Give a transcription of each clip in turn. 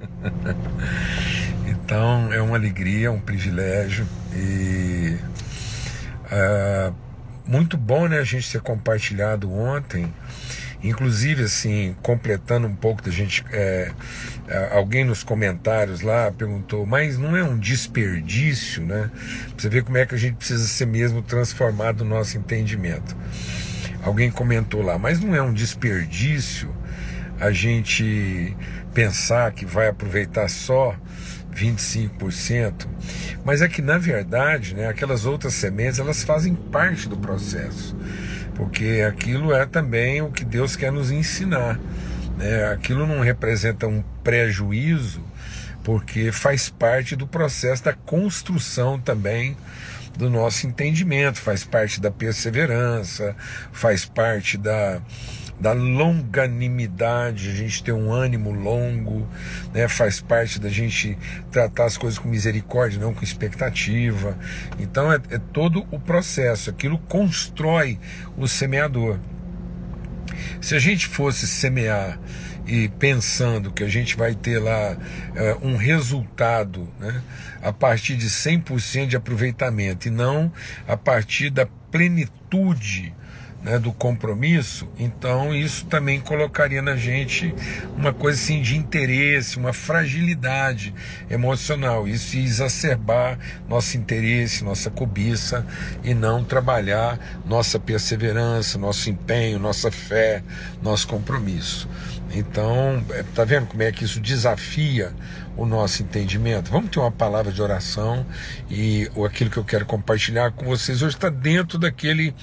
Então é uma alegria, um privilégio e uh, muito bom né, a gente ter compartilhado ontem. Inclusive, assim, completando um pouco da gente, é, alguém nos comentários lá perguntou, mas não é um desperdício, né? Pra você ver como é que a gente precisa ser mesmo transformado no nosso entendimento. Alguém comentou lá, mas não é um desperdício a gente pensar que vai aproveitar só 25%, mas é que na verdade, né, aquelas outras sementes, elas fazem parte do processo. Porque aquilo é também o que Deus quer nos ensinar. Né? Aquilo não representa um prejuízo, porque faz parte do processo da construção também do nosso entendimento, faz parte da perseverança, faz parte da, da longanimidade, a gente ter um ânimo longo, né? faz parte da gente tratar as coisas com misericórdia, não com expectativa. Então é, é todo o processo, aquilo constrói o semeador. Se a gente fosse semear e pensando que a gente vai ter lá é, um resultado né, a partir de 100% de aproveitamento e não a partir da plenitude né, do compromisso, então isso também colocaria na gente uma coisa assim de interesse, uma fragilidade emocional. Isso ia exacerbar nosso interesse, nossa cobiça e não trabalhar nossa perseverança, nosso empenho, nossa fé, nosso compromisso. Então, é, tá vendo como é que isso desafia o nosso entendimento? Vamos ter uma palavra de oração e aquilo que eu quero compartilhar com vocês hoje está dentro daquele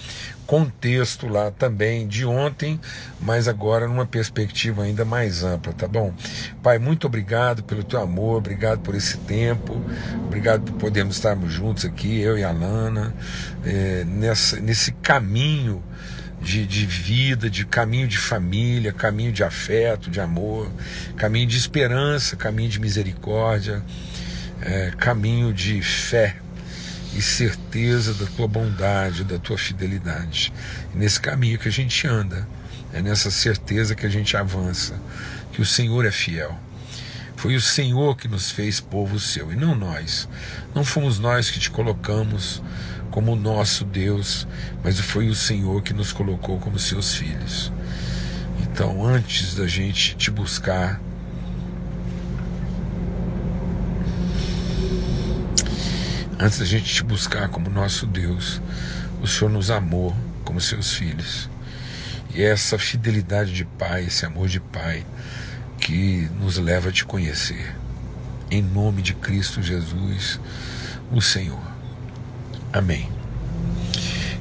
contexto lá também de ontem, mas agora numa perspectiva ainda mais ampla, tá bom? Pai, muito obrigado pelo teu amor, obrigado por esse tempo, obrigado por podermos estarmos juntos aqui, eu e a Lana, é, nessa, nesse caminho de, de vida, de caminho de família, caminho de afeto, de amor, caminho de esperança, caminho de misericórdia, é, caminho de fé e certeza da tua bondade, da tua fidelidade. E nesse caminho que a gente anda, é nessa certeza que a gente avança, que o Senhor é fiel. Foi o Senhor que nos fez povo seu e não nós. Não fomos nós que te colocamos como nosso Deus, mas foi o Senhor que nos colocou como seus filhos. Então, antes da gente te buscar, antes da gente te buscar como nosso Deus, o Senhor nos amou como seus filhos. E é essa fidelidade de Pai, esse amor de Pai, que nos leva a te conhecer. Em nome de Cristo Jesus, o Senhor. Amém.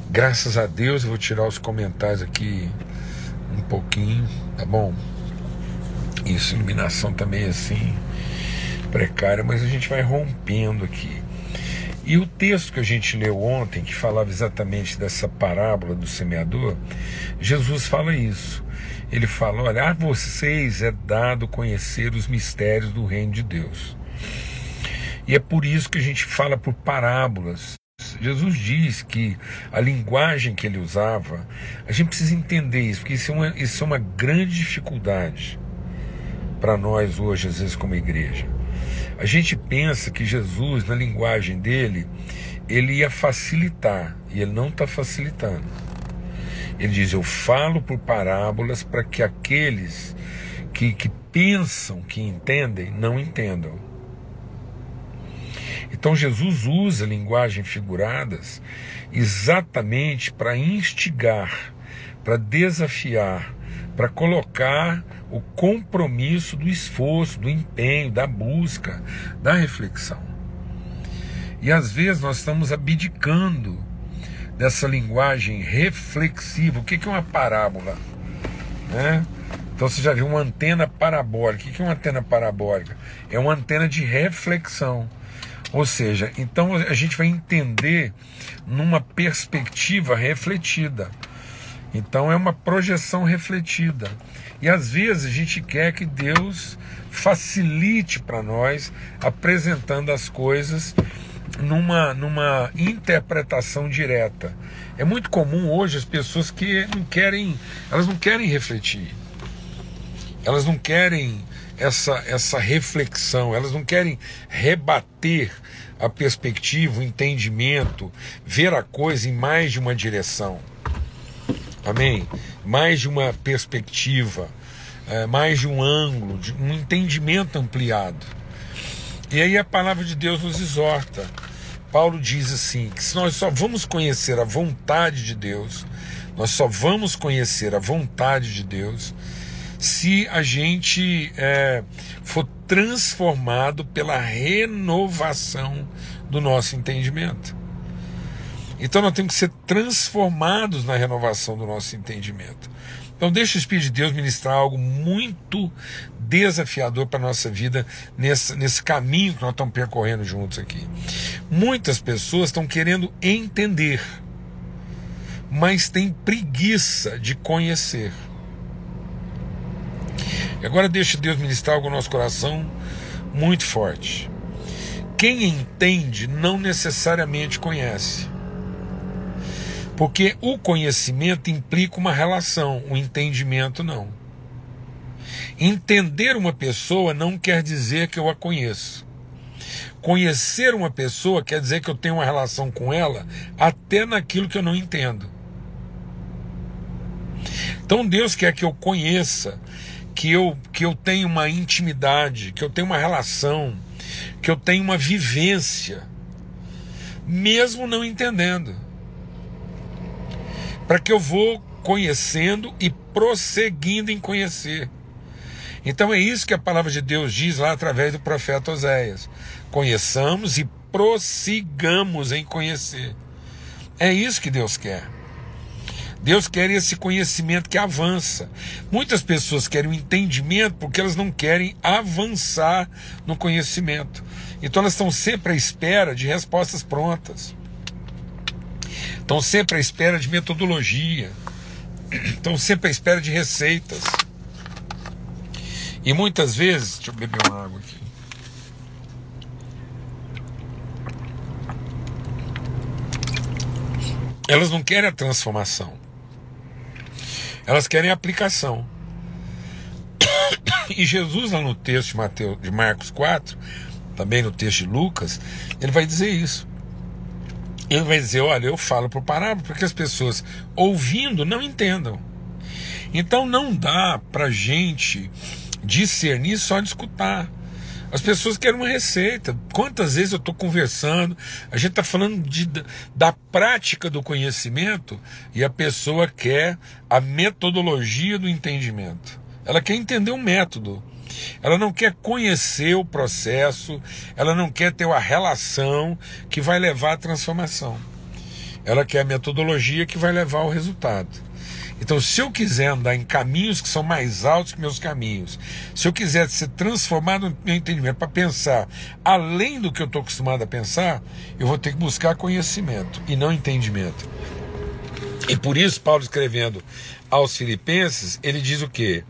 Graças a Deus, eu vou tirar os comentários aqui um pouquinho, tá bom? Isso, iluminação também assim, precária, mas a gente vai rompendo aqui. E o texto que a gente leu ontem, que falava exatamente dessa parábola do semeador, Jesus fala isso. Ele fala: Olha, a vocês é dado conhecer os mistérios do reino de Deus. E é por isso que a gente fala por parábolas. Jesus diz que a linguagem que ele usava, a gente precisa entender isso, porque isso é uma, isso é uma grande dificuldade para nós hoje, às vezes, como igreja. A gente pensa que Jesus, na linguagem dele, ele ia facilitar, e ele não está facilitando. Ele diz: Eu falo por parábolas para que aqueles que, que pensam que entendem não entendam. Então Jesus usa linguagem figuradas exatamente para instigar, para desafiar, para colocar o compromisso do esforço, do empenho, da busca, da reflexão. E às vezes nós estamos abdicando dessa linguagem reflexiva. O que é uma parábola? Né? Então você já viu uma antena parabólica. O que é uma antena parabólica? É uma antena de reflexão. Ou seja, então a gente vai entender numa perspectiva refletida. Então é uma projeção refletida. E às vezes a gente quer que Deus facilite para nós apresentando as coisas numa, numa interpretação direta. É muito comum hoje as pessoas que não querem, elas não querem refletir. Elas não querem essa, essa reflexão, elas não querem rebater a perspectiva, o entendimento, ver a coisa em mais de uma direção. Amém? Mais de uma perspectiva, é, mais de um ângulo, de um entendimento ampliado. E aí a palavra de Deus nos exorta. Paulo diz assim: que se nós só vamos conhecer a vontade de Deus, nós só vamos conhecer a vontade de Deus se a gente é, for transformado pela renovação do nosso entendimento. Então nós temos que ser transformados na renovação do nosso entendimento. Então deixa o Espírito de Deus ministrar algo muito desafiador para a nossa vida nesse, nesse caminho que nós estamos percorrendo juntos aqui. Muitas pessoas estão querendo entender, mas têm preguiça de conhecer. E agora deixa Deus ministrar algo no nosso coração muito forte. Quem entende não necessariamente conhece. Porque o conhecimento implica uma relação, o entendimento não. Entender uma pessoa não quer dizer que eu a conheço. Conhecer uma pessoa quer dizer que eu tenho uma relação com ela até naquilo que eu não entendo. Então Deus quer que eu conheça que eu, que eu tenho uma intimidade, que eu tenho uma relação, que eu tenho uma vivência, mesmo não entendendo. Para que eu vou conhecendo e prosseguindo em conhecer. Então é isso que a palavra de Deus diz lá através do profeta Oséias. Conheçamos e prossigamos em conhecer. É isso que Deus quer. Deus quer esse conhecimento que avança. Muitas pessoas querem o entendimento porque elas não querem avançar no conhecimento. Então elas estão sempre à espera de respostas prontas. Estão sempre à espera de metodologia. Estão sempre à espera de receitas. E muitas vezes, deixa eu beber uma água aqui. Elas não querem a transformação. Elas querem aplicação. E Jesus, lá no texto de, Mateus, de Marcos 4, também no texto de Lucas, ele vai dizer isso. Ele vai dizer: Olha, eu falo por parábola porque as pessoas ouvindo não entendam. Então não dá para gente discernir só de escutar. As pessoas querem uma receita. Quantas vezes eu estou conversando, a gente está falando de, da prática do conhecimento e a pessoa quer a metodologia do entendimento. Ela quer entender um método. Ela não quer conhecer o processo, ela não quer ter uma relação que vai levar à transformação. Ela quer a metodologia que vai levar ao resultado. Então, se eu quiser andar em caminhos que são mais altos que meus caminhos, se eu quiser ser transformado no meu entendimento para pensar além do que eu estou acostumado a pensar, eu vou ter que buscar conhecimento e não entendimento. E por isso, Paulo escrevendo aos Filipenses, ele diz o quê?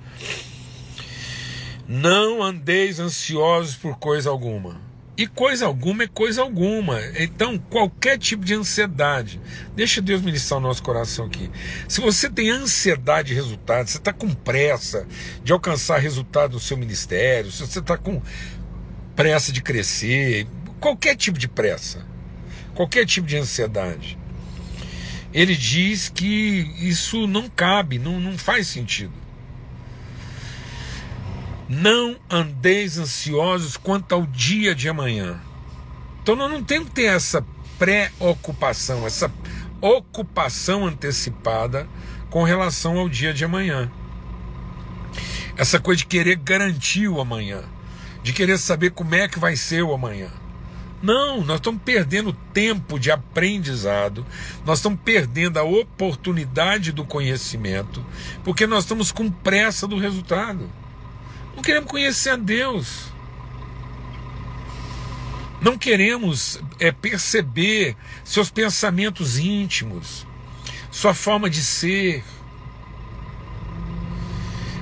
Não andeis ansiosos por coisa alguma e coisa alguma é coisa alguma. Então, qualquer tipo de ansiedade, deixa Deus ministrar o nosso coração aqui. Se você tem ansiedade de resultado, você está com pressa de alcançar resultado no seu ministério, se você está com pressa de crescer, qualquer tipo de pressa, qualquer tipo de ansiedade, ele diz que isso não cabe, não, não faz sentido. Não andeis ansiosos quanto ao dia de amanhã. Então nós não temos que ter essa preocupação, essa ocupação antecipada com relação ao dia de amanhã. Essa coisa de querer garantir o amanhã, de querer saber como é que vai ser o amanhã. Não, nós estamos perdendo tempo de aprendizado, nós estamos perdendo a oportunidade do conhecimento, porque nós estamos com pressa do resultado. Não queremos conhecer a Deus. Não queremos é, perceber seus pensamentos íntimos, sua forma de ser.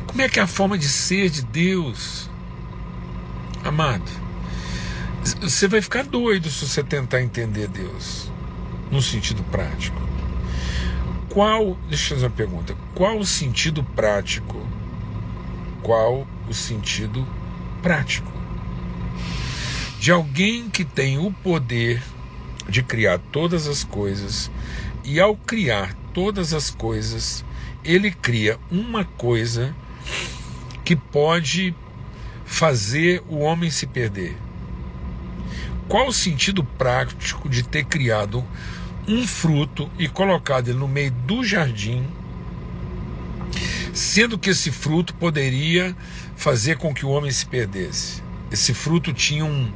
Como é que é a forma de ser de Deus? Amado, você vai ficar doido se você tentar entender Deus no sentido prático. Qual, deixa eu fazer uma pergunta, qual o sentido prático? Qual o sentido prático de alguém que tem o poder de criar todas as coisas e ao criar todas as coisas, ele cria uma coisa que pode fazer o homem se perder. Qual o sentido prático de ter criado um fruto e colocado ele no meio do jardim, sendo que esse fruto poderia fazer com que o homem se perdesse? Esse fruto tinha um,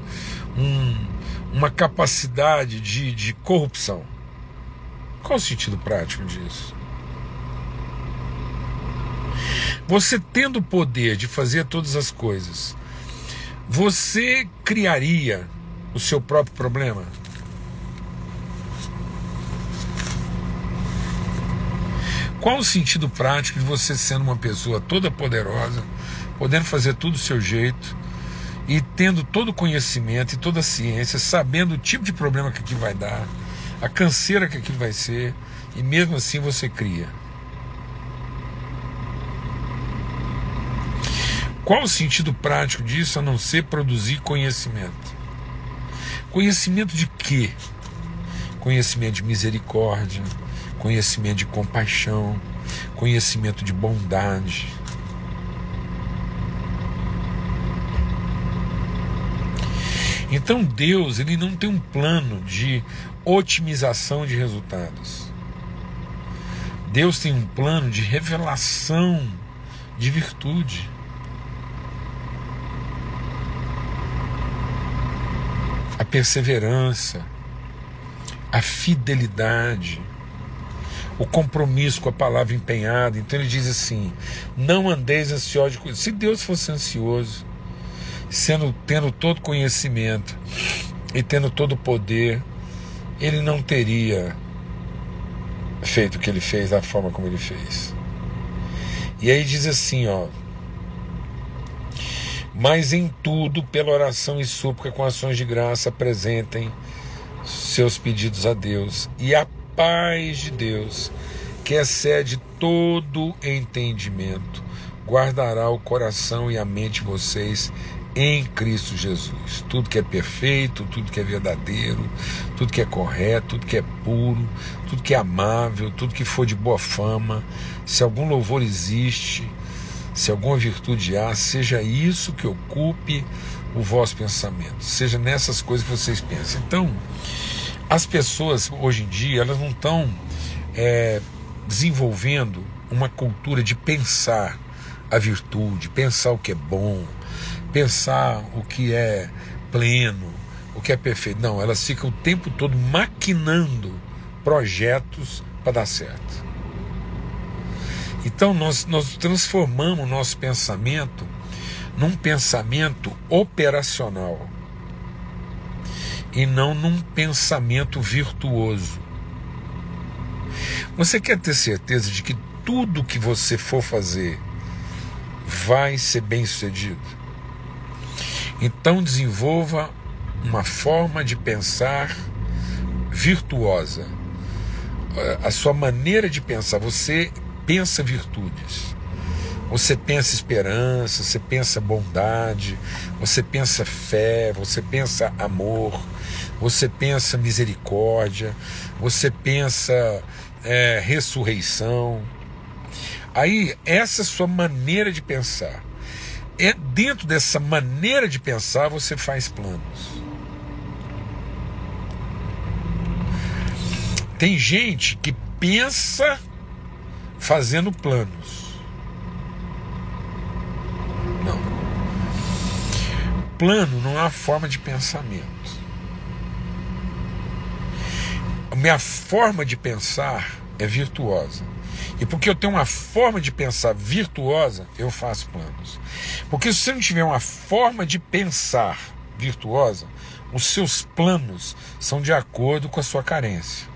um, uma capacidade de, de corrupção. Qual o sentido prático disso? Você tendo o poder de fazer todas as coisas, você criaria o seu próprio problema? Qual o sentido prático de você sendo uma pessoa toda poderosa, podendo fazer tudo do seu jeito, e tendo todo o conhecimento e toda a ciência, sabendo o tipo de problema que aquilo vai dar, a canseira que aquilo vai ser, e mesmo assim você cria. Qual o sentido prático disso a não ser produzir conhecimento? Conhecimento de quê? Conhecimento de misericórdia, conhecimento de compaixão, conhecimento de bondade Então Deus ele não tem um plano de otimização de resultados. Deus tem um plano de revelação de virtude. A perseverança, a fidelidade, o compromisso com a palavra empenhada. Então ele diz assim: não andeis ansiosos de coisas. Se Deus fosse ansioso, sendo tendo todo conhecimento e tendo todo o poder, ele não teria feito o que ele fez da forma como ele fez. E aí diz assim, ó: Mas em tudo, pela oração e súplica com ações de graça, apresentem seus pedidos a Deus, e a paz de Deus, que excede todo entendimento, guardará o coração e a mente de vocês em Cristo Jesus. Tudo que é perfeito, tudo que é verdadeiro, tudo que é correto, tudo que é puro, tudo que é amável, tudo que for de boa fama, se algum louvor existe, se alguma virtude há, seja isso que ocupe o vosso pensamento, seja nessas coisas que vocês pensam. Então, as pessoas hoje em dia elas não estão é, desenvolvendo uma cultura de pensar a virtude, pensar o que é bom, pensar o que é pleno, o que é perfeito. Não, elas ficam o tempo todo maquinando projetos para dar certo. Então nós, nós transformamos nosso pensamento num pensamento operacional e não num pensamento virtuoso. Você quer ter certeza de que tudo que você for fazer vai ser bem sucedido? Então desenvolva uma forma de pensar virtuosa. A sua maneira de pensar, você pensa virtudes. Você pensa esperança, você pensa bondade, você pensa fé, você pensa amor, você pensa misericórdia, você pensa é, ressurreição. Aí, essa é sua maneira de pensar é dentro dessa maneira de pensar você faz planos. Tem gente que pensa fazendo planos. Não. Plano não é uma forma de pensamento. A minha forma de pensar é virtuosa. E porque eu tenho uma forma de pensar virtuosa, eu faço planos. Porque se você não tiver uma forma de pensar virtuosa, os seus planos são de acordo com a sua carência.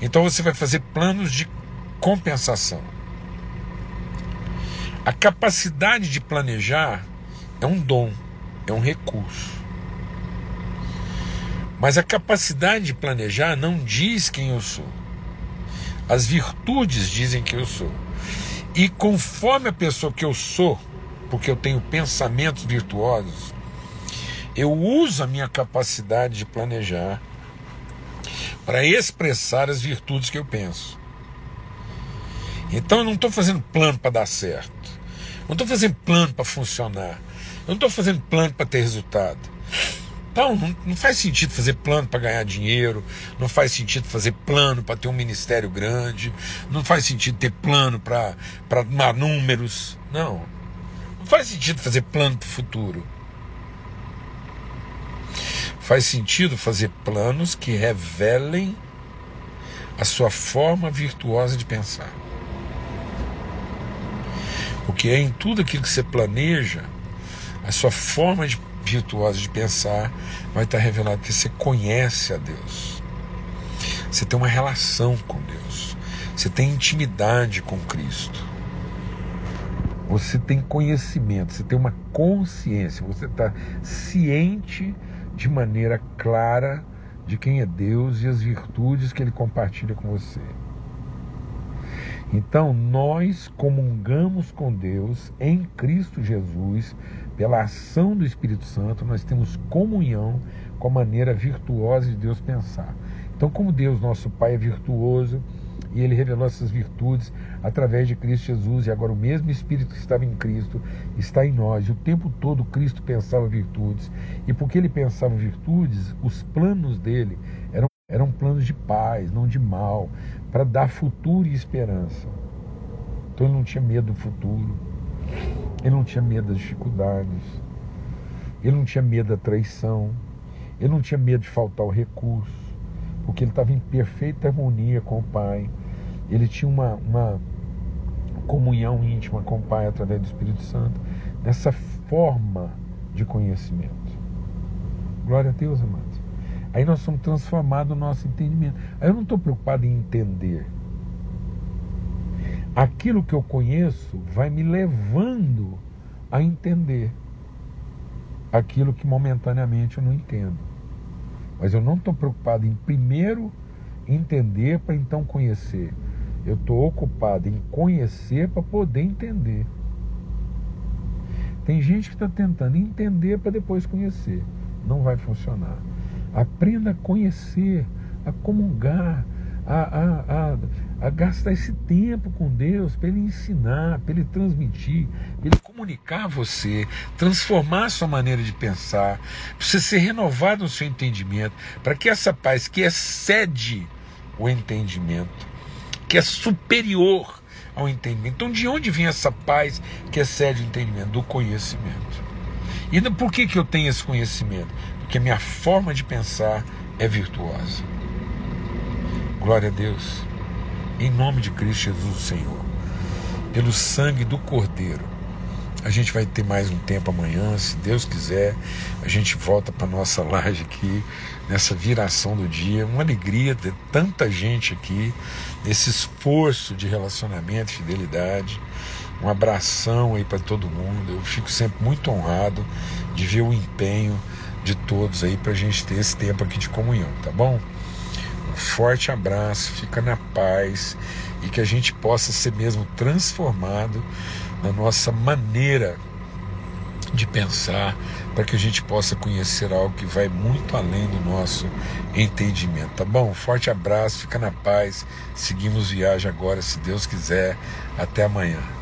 Então você vai fazer planos de compensação. A capacidade de planejar é um dom, é um recurso. Mas a capacidade de planejar não diz quem eu sou. As virtudes dizem que eu sou. E conforme a pessoa que eu sou, porque eu tenho pensamentos virtuosos, eu uso a minha capacidade de planejar para expressar as virtudes que eu penso. Então eu não estou fazendo plano para dar certo. Eu não estou fazendo plano para funcionar. Eu não estou fazendo plano para ter resultado. Então, não, não faz sentido fazer plano para ganhar dinheiro, não faz sentido fazer plano para ter um ministério grande, não faz sentido ter plano para números. Não. Não faz sentido fazer plano para o futuro. Faz sentido fazer planos que revelem a sua forma virtuosa de pensar. Porque é em tudo aquilo que você planeja, a sua forma de virtuosa de pensar vai estar revelado que você conhece a Deus. Você tem uma relação com Deus. Você tem intimidade com Cristo. Você tem conhecimento, você tem uma consciência, você está ciente de maneira clara de quem é Deus e as virtudes que Ele compartilha com você. Então, nós comungamos com Deus em Cristo Jesus, pela ação do Espírito Santo, nós temos comunhão com a maneira virtuosa de Deus pensar. Então, como Deus, nosso Pai, é virtuoso e Ele revelou essas virtudes através de Cristo Jesus, e agora o mesmo Espírito que estava em Cristo está em nós. O tempo todo Cristo pensava virtudes, e porque Ele pensava virtudes, os planos dele eram, eram planos de paz, não de mal, para dar futuro e esperança. Então ele não tinha medo do futuro, ele não tinha medo das dificuldades, ele não tinha medo da traição, ele não tinha medo de faltar o recurso, porque ele estava em perfeita harmonia com o Pai. Ele tinha uma, uma comunhão íntima com o Pai através do Espírito Santo, nessa forma de conhecimento. Glória a Deus, amados. Aí nós somos transformados no nosso entendimento. Aí eu não estou preocupado em entender. Aquilo que eu conheço vai me levando a entender aquilo que momentaneamente eu não entendo. Mas eu não estou preocupado em primeiro entender para então conhecer. Eu estou ocupado em conhecer para poder entender. Tem gente que está tentando entender para depois conhecer. Não vai funcionar. Aprenda a conhecer, a comungar, a, a, a, a gastar esse tempo com Deus para Ele ensinar, para Ele transmitir, para Ele comunicar você, transformar a sua maneira de pensar, para você ser renovado no seu entendimento, para que essa paz que excede o entendimento, que é superior ao entendimento. Então, de onde vem essa paz que excede o entendimento? Do conhecimento. E por que, que eu tenho esse conhecimento? Porque a minha forma de pensar é virtuosa. Glória a Deus. Em nome de Cristo Jesus, Senhor. Pelo sangue do Cordeiro. A gente vai ter mais um tempo amanhã, se Deus quiser. A gente volta para nossa laje aqui, nessa viração do dia. Uma alegria ter tanta gente aqui, nesse esforço de relacionamento, fidelidade. Um abração aí para todo mundo. Eu fico sempre muito honrado de ver o empenho de todos aí para a gente ter esse tempo aqui de comunhão, tá bom? Forte abraço, fica na paz e que a gente possa ser mesmo transformado na nossa maneira de pensar, para que a gente possa conhecer algo que vai muito além do nosso entendimento, tá bom? Forte abraço, fica na paz. Seguimos viagem agora, se Deus quiser. Até amanhã.